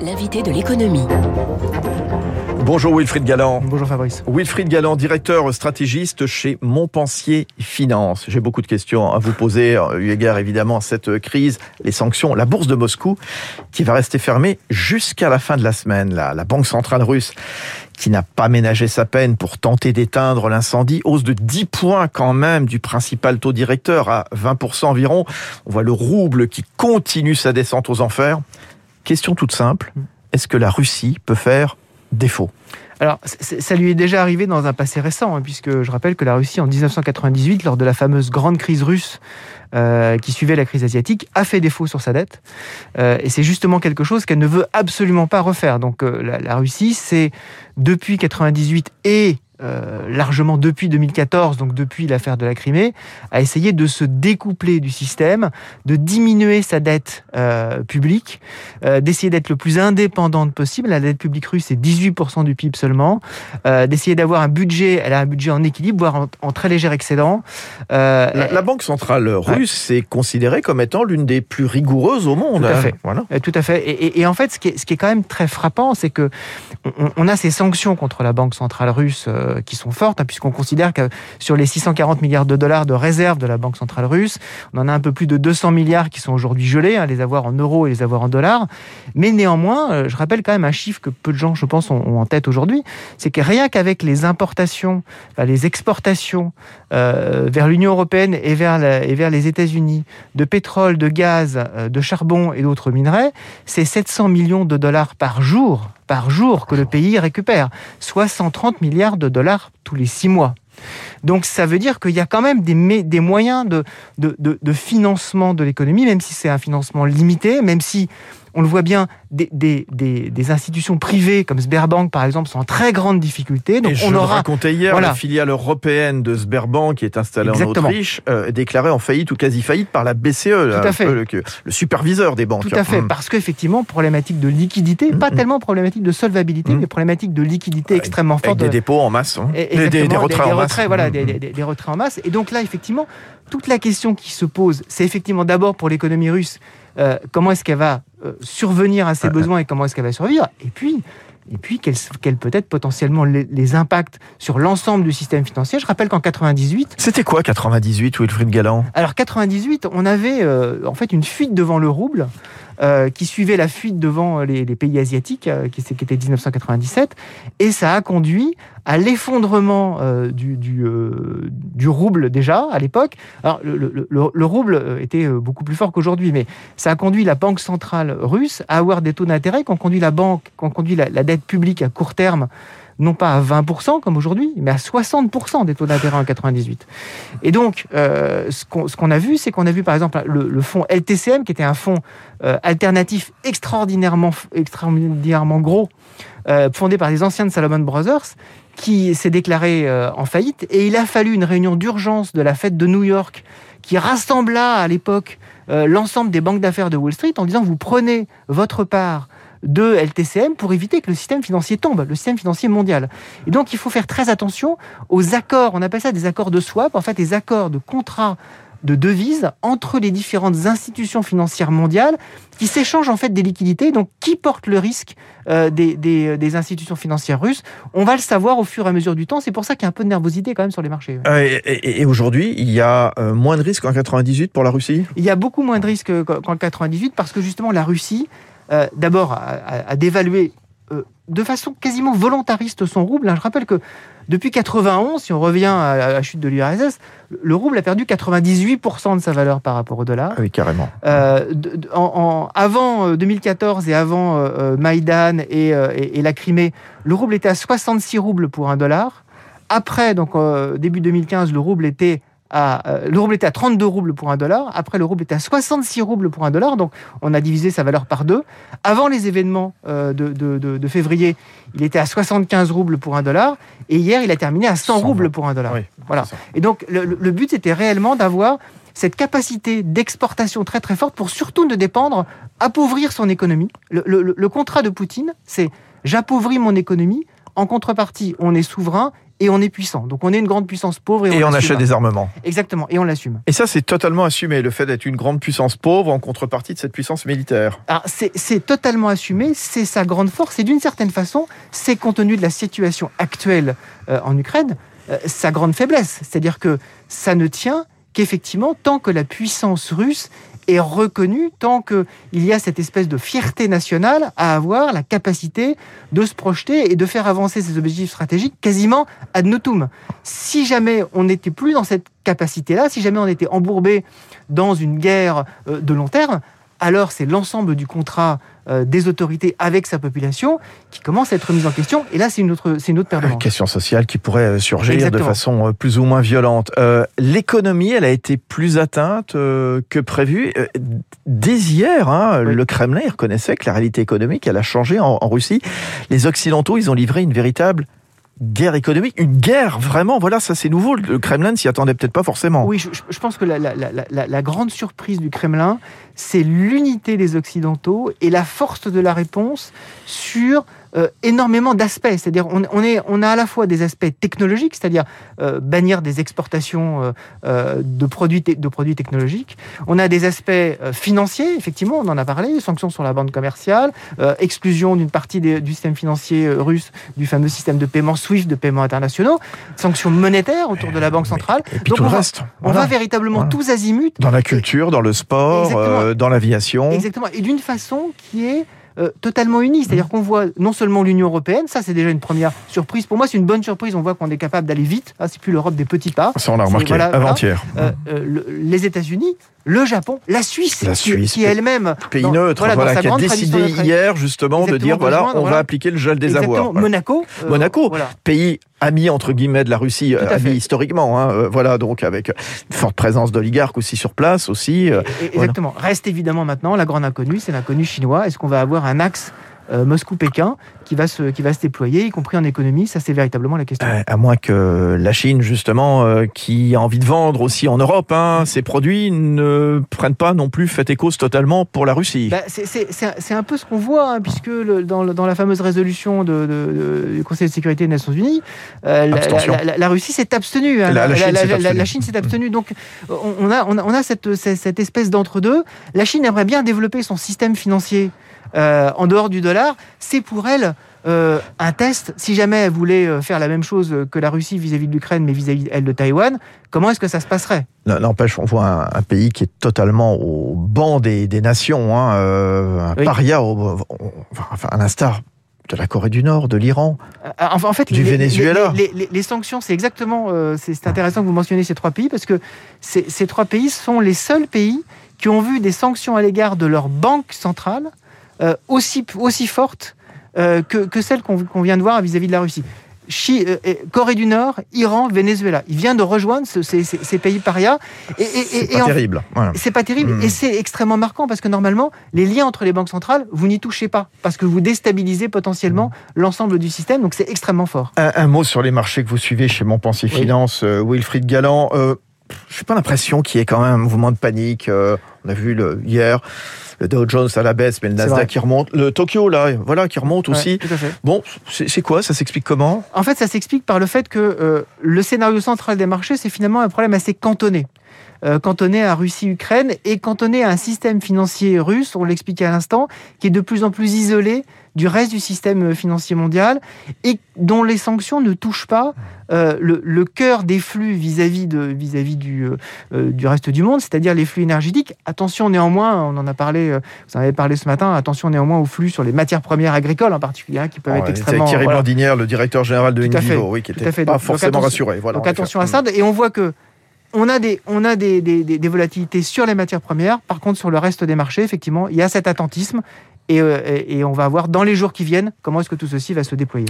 L'invité de l'économie. Bonjour Wilfried Galland. Bonjour Fabrice. Wilfried Galland, directeur stratégiste chez Montpensier Finance. J'ai beaucoup de questions à vous poser, eu égard évidemment à cette crise, les sanctions, la bourse de Moscou qui va rester fermée jusqu'à la fin de la semaine. La, la Banque centrale russe qui n'a pas ménagé sa peine pour tenter d'éteindre l'incendie, hausse de 10 points quand même du principal taux directeur à 20% environ. On voit le rouble qui continue sa descente aux enfers. Question toute simple, est-ce que la Russie peut faire défaut? Alors, ça lui est déjà arrivé dans un passé récent, hein, puisque je rappelle que la Russie, en 1998, lors de la fameuse grande crise russe euh, qui suivait la crise asiatique, a fait défaut sur sa dette. Euh, et c'est justement quelque chose qu'elle ne veut absolument pas refaire. Donc, euh, la, la, Russie, c'est depuis 98 et euh, largement depuis 2014, donc depuis l'affaire de la Crimée, a essayé de se découpler du système, de diminuer sa dette euh, publique, euh, d'essayer d'être le plus indépendante possible. La dette publique russe est 18% du PIB seulement, d'essayer d'avoir un budget, elle a un budget en équilibre, voire en, en très léger excédent. La, la, Banque centrale russe ouais. est considérée comme étant l'une des plus rigoureuses au monde. Tout à hein. fait. Voilà. Tout à fait. Et, et, et, en fait, ce qui, est, ce qui est quand même très frappant, c'est que on, on, a ces sanctions contre la Banque centrale russe qui sont fortes, hein, puisqu'on considère que sur les 640 milliards de dollars de réserves de la Banque centrale russe, on en a un peu plus de 200 milliards qui sont aujourd'hui gelés, hein, les avoir en euros et les avoir en dollars. Mais néanmoins, euh, je rappelle quand même un chiffre que peu de gens, je pense, ont, en tête aujourd'hui, c'est que rien qu'avec les importations, les exportations euh, vers l'Union européenne et vers, les États-Unis de pétrole, de gaz, euh, de charbon et d'autres minerais, c'est 700 millions de dollars par jour par jour que le pays récupère, soit 130 milliards de dollars tous les six mois. Donc ça veut dire qu'il y a quand même des, des moyens de, de, de, de financement de l'économie, même si c'est un financement limité, même si on le voit bien, des, des, des, des, institutions privées comme Sberbank, par exemple, sont en très grande difficulté. Donc, Et on je aura... le racontais hier, voilà. la filiale européenne de Sberbank, qui est installée Exactement. en Autriche, euh, déclarée en faillite ou quasi faillite par la BCE, Tout là, à fait. Le, le, superviseur des banques. Tout à fait, mmh. parce qu'effectivement, problématique de liquidité, mmh. pas tellement problématique de solvabilité, mais problématique de liquidité extrêmement forte. Avec des dépôts en masse, hein. des, des, des, retraits en masse. Retraits, voilà, des retraits en masse. Et donc là, effectivement, toute la question qui se pose, c'est effectivement d'abord pour l'économie russe, euh, comment est-ce qu'elle va euh, survenir à ses besoins et comment est-ce qu'elle va survivre? Et puis, et puis quels, quels peut-être potentiellement les, les, impacts sur l'ensemble du système financier. Je rappelle qu'en 98... C'était quoi 98, Wilfried Galland? Alors 98, on avait euh, en fait une fuite devant le rouble euh, qui suivait la fuite devant les, les pays asiatiques, euh, qui, qui, était 1997, et ça a conduit à l'effondrement euh, du, euh, du, rouble déjà à l'époque. Le, le, le, le, rouble était beaucoup plus fort qu'aujourd'hui, mais ça a conduit la banque centrale russe à avoir des taux d'intérêt qui ont conduit la banque, qui ont conduit la, dette publique à court terme non pas à 20% comme aujourd'hui, mais à 60% des taux d'intérêt en 98. Et donc, euh, ce qu'on qu a vu, c'est qu'on a vu par exemple le, fonds LTCM, qui était un fonds euh, alternatif extraordinairement, extraordinairement gros, euh, fondé par les anciens de Salomon Brothers, qui s'est déclaré euh, en faillite. Et il a fallu une réunion d'urgence de la fête de New York qui rassembla à l'époque euh, l'ensemble des banques d'affaires de Wall Street en disant vous prenez votre part de LTCM pour éviter que le système financier tombe, le système financier mondial. Et donc, il faut faire très attention aux accords, on appelle ça des accords de swap, en fait, des accords de contrat de devises entre les différentes institutions financières mondiales qui s'échangent en fait des liquidités. Donc, qui porte le risque euh, des, des, des, institutions financières russes? On va le savoir au fur et à mesure du temps. C'est pour ça qu'il y a un peu de nervosité quand même sur les marchés. Euh, et, et, et aujourd'hui, il y a euh, moins de risques qu'en 98 pour la Russie? Il y a beaucoup moins de risques qu'en 98 parce que justement la Russie euh, d'abord à, dévaluer euh, de façon quasiment volontariste son rouble. Je rappelle que depuis 91, si on revient à la chute de l'URSS, le rouble a perdu 98% de sa valeur par rapport au dollar. Ah oui, carrément. Euh, de, de, en, en, avant 2014 et avant euh, Maïdan et, et, et, la Crimée, le rouble était à 66 roubles pour un dollar. Après, donc début 2015, le rouble était à, euh, le rouble était à 32 roubles pour un dollar. Après, le rouble était à 66 roubles pour un dollar. Donc, on a divisé sa valeur par deux. Avant les événements euh, de, de, de, de, février, il était à 75 roubles pour un dollar. Et hier, il a terminé à 100, 100 roubles pour un dollar. Oui, voilà. Et donc, le, le but, c'était réellement d'avoir cette capacité d'exportation très très forte pour surtout ne dépendre, appauvrir son économie. Le, le, le contrat de Poutine, c'est j'appauvris mon économie. En contrepartie, on est souverain et on est puissant. Donc on est une grande puissance pauvre et on, Et on l'assume. achète des armements. Exactement, et on l'assume. Et ça, c'est totalement assumé, le fait d'être une grande puissance pauvre en contrepartie de cette puissance militaire. C'est totalement assumé, c'est sa grande force, et d'une certaine façon, c'est compte tenu de la situation actuelle euh, en Ukraine, euh, sa grande faiblesse. C'est-à-dire que ça ne tient qu'effectivement tant que la puissance russe est reconnue, tant qu'il y a cette espèce de fierté nationale à avoir la capacité de se projeter et de faire avancer ses objectifs stratégiques quasiment ad notum. Si jamais on n'était plus dans cette capacité-là, si jamais on était embourbé dans une guerre euh, de long terme, alors c'est l'ensemble du contrat euh, des autorités avec sa population qui commence à être mis en question. Et là, c'est une autre, c'est une autre paire de Une question sociale qui pourrait euh, surgir Exactement. de façon euh, plus ou moins violente. Euh, L'économie, elle a été plus atteinte euh, que prévu. Dès hier, hein, Oui. le Kremlin il reconnaissait que la réalité économique, elle a changé en, en Russie. Les Occidentaux, ils ont livré une véritable guerre économique, une guerre vraiment. Voilà, ça c'est nouveau. Le Kremlin ne s'y attendait peut-être pas forcément. Oui, je, pense que la, la- la- la- la grande surprise du Kremlin, c'est l'unité des Occidentaux et la force de la réponse sur euh, énormément d'aspects. C'est-à-dire, on, on est, on a à la fois des aspects technologiques, c'est-à-dire euh, bannir des exportations euh, de, produits de produits technologiques. On a des aspects financiers, effectivement, on en a parlé, sanctions sur la bande commerciale, exclusion d'une partie des- du système financier russe du fameux système de paiement SWIFT, de paiement internationaux, sanctions monétaires autour de la Banque centrale. Et puis Donc tout on le va- reste. On va véritablement Voilà. tous azimuts. Dans la culture, dans le sport, dans l'aviation. Exactement. Et d'une façon qui est euh, totalement unie. C'est-à-dire qu'on voit non seulement l'Union européenne, ça c'est déjà une première surprise. Pour moi, c'est une bonne surprise. On voit qu'on est capable d'aller vite. Ah, c'est plus l'Europe des petits pas. Ça, on l'a remarqué voilà, avant-hier. Euh, euh, le- les États-Unis, le Japon, la Suisse, La qui- Suisse, qui, elle-même Pays dans- neutre, voilà, qui a décidé hier justement de dire voilà, on va appliquer le gel des avoirs. Monaco. euh, Monaco. Pays ami entre guillemets de la Russie, euh, ami fait. historiquement, hein, euh, voilà donc avec une forte présence d'oligarques aussi sur place aussi. euh, Exactement. Reste évidemment maintenant la grande inconnue, c'est l'inconnu chinois. Est-ce qu'on va avoir un axe euh, Moscou-Pékin qui va se qui va se déployer, y compris en économie Ça, c'est véritablement la question. euh, à moins que la Chine justement, euh, qui a envie de vendre aussi en Europe, hein, ses produits ne prennent pas non plus fait et cause totalement pour la Russie. Bah, c'est- un- peu ce qu'on voit, hein, puisque le- dans, dans la fameuse résolution de- de- de- du Conseil de sécurité des Nations Unies, la, Russie s'est abstenue. hein. La- la Chine s'est abstenue. la Chine s'est abstenue. Donc, on, a, on a, on a cette, cette, cette espèce d'entre-deux. La Chine aimerait bien développer son système financier euh, en dehors du dollar. C'est pour elle euh, un test. Si jamais elle voulait euh, faire la même chose que la Russie vis-à-vis de l'Ukraine, mais vis-à-vis elle de Taïwan, comment est-ce que ça se passerait? N'empêche, on voit un, un pays qui est totalement au banc des, des nations, hein, euh, un Oui. paria, au- enfin à l'instar de la Corée du Nord, de l'Iran. En, en fait, Du les, Venezuela. Les, les- les- les sanctions, c'est exactement. euh, c'est c'est intéressant que vous mentionniez ces trois pays parce que ces, ces trois pays sont les seuls pays qui ont vu des sanctions à l'égard de leur banque centrale euh, aussi, aussi fortes euh, que, que celles qu'on qu'on vient de voir vis-à-vis de la Russie. Chi- euh, Corée du Nord, Iran, Venezuela. Il vient de rejoindre ce- ces, ces- ces pays parias. Et, C'est pas en- terrible. Voilà. c'est pas terrible et c'est extrêmement marquant parce que normalement, les liens entre les banques centrales, vous n'y touchez pas parce que vous déstabilisez potentiellement Mm. l'ensemble du système. Donc c'est extrêmement fort. Un, un mot sur les marchés que vous suivez chez Montpensier Oui. Finance, euh, Wilfried Galland. Je n'ai pas l'impression qu'il y ait quand même un mouvement de panique. On a vu le, hier le Dow Jones à la baisse, mais le Nasdaq qui remonte. Le Tokyo, là, voilà, qui remonte Ouais, aussi. Bon, c'est c'est quoi? Ça s'explique comment? En fait, ça s'explique par le fait que euh, le scénario central des marchés, c'est finalement un problème assez cantonné. Euh, cantonné à Russie-Ukraine et cantonné à un système financier russe, on l'expliquait à l'instant, qui est de plus en plus isolé du reste du système financier mondial et dont les sanctions ne touchent pas euh, le, le cœur des flux vis-à-vis de vis-à-vis du, euh, euh, du reste du monde, c'est-à-dire les flux énergétiques. Attention néanmoins, on en a parlé, euh, vous en avez parlé ce matin. Attention néanmoins aux flux sur les matières premières agricoles en particulier, hein, qui peuvent être Ouais, extrêmement. C'est Thierry voilà. Blandinière, le directeur général de Indivo, oui, qui n'était pas Donc- forcément rassuré. Voilà, Donc attention à ça. Et on voit que on a, des, on a des, des- des- des volatilités sur les matières premières. Par contre, sur le reste des marchés, effectivement, il y a cet attentisme. Et, euh, et- et on va voir dans les jours qui viennent comment est-ce que tout ceci va se déployer.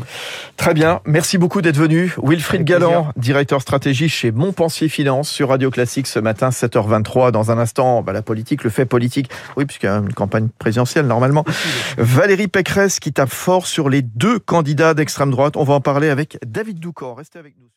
Très bien, merci beaucoup d'être venu. Wilfried Galland, directeur stratégie chez Montpensier Finance sur Radio Classique ce matin 7h23. Dans un instant, bah, la politique, le fait politique. Oui, puisqu'il y a une campagne présidentielle normalement. Valérie Pécresse qui tape fort sur les deux candidats d'extrême droite. On va en parler avec David Doucan. Restez avec nous.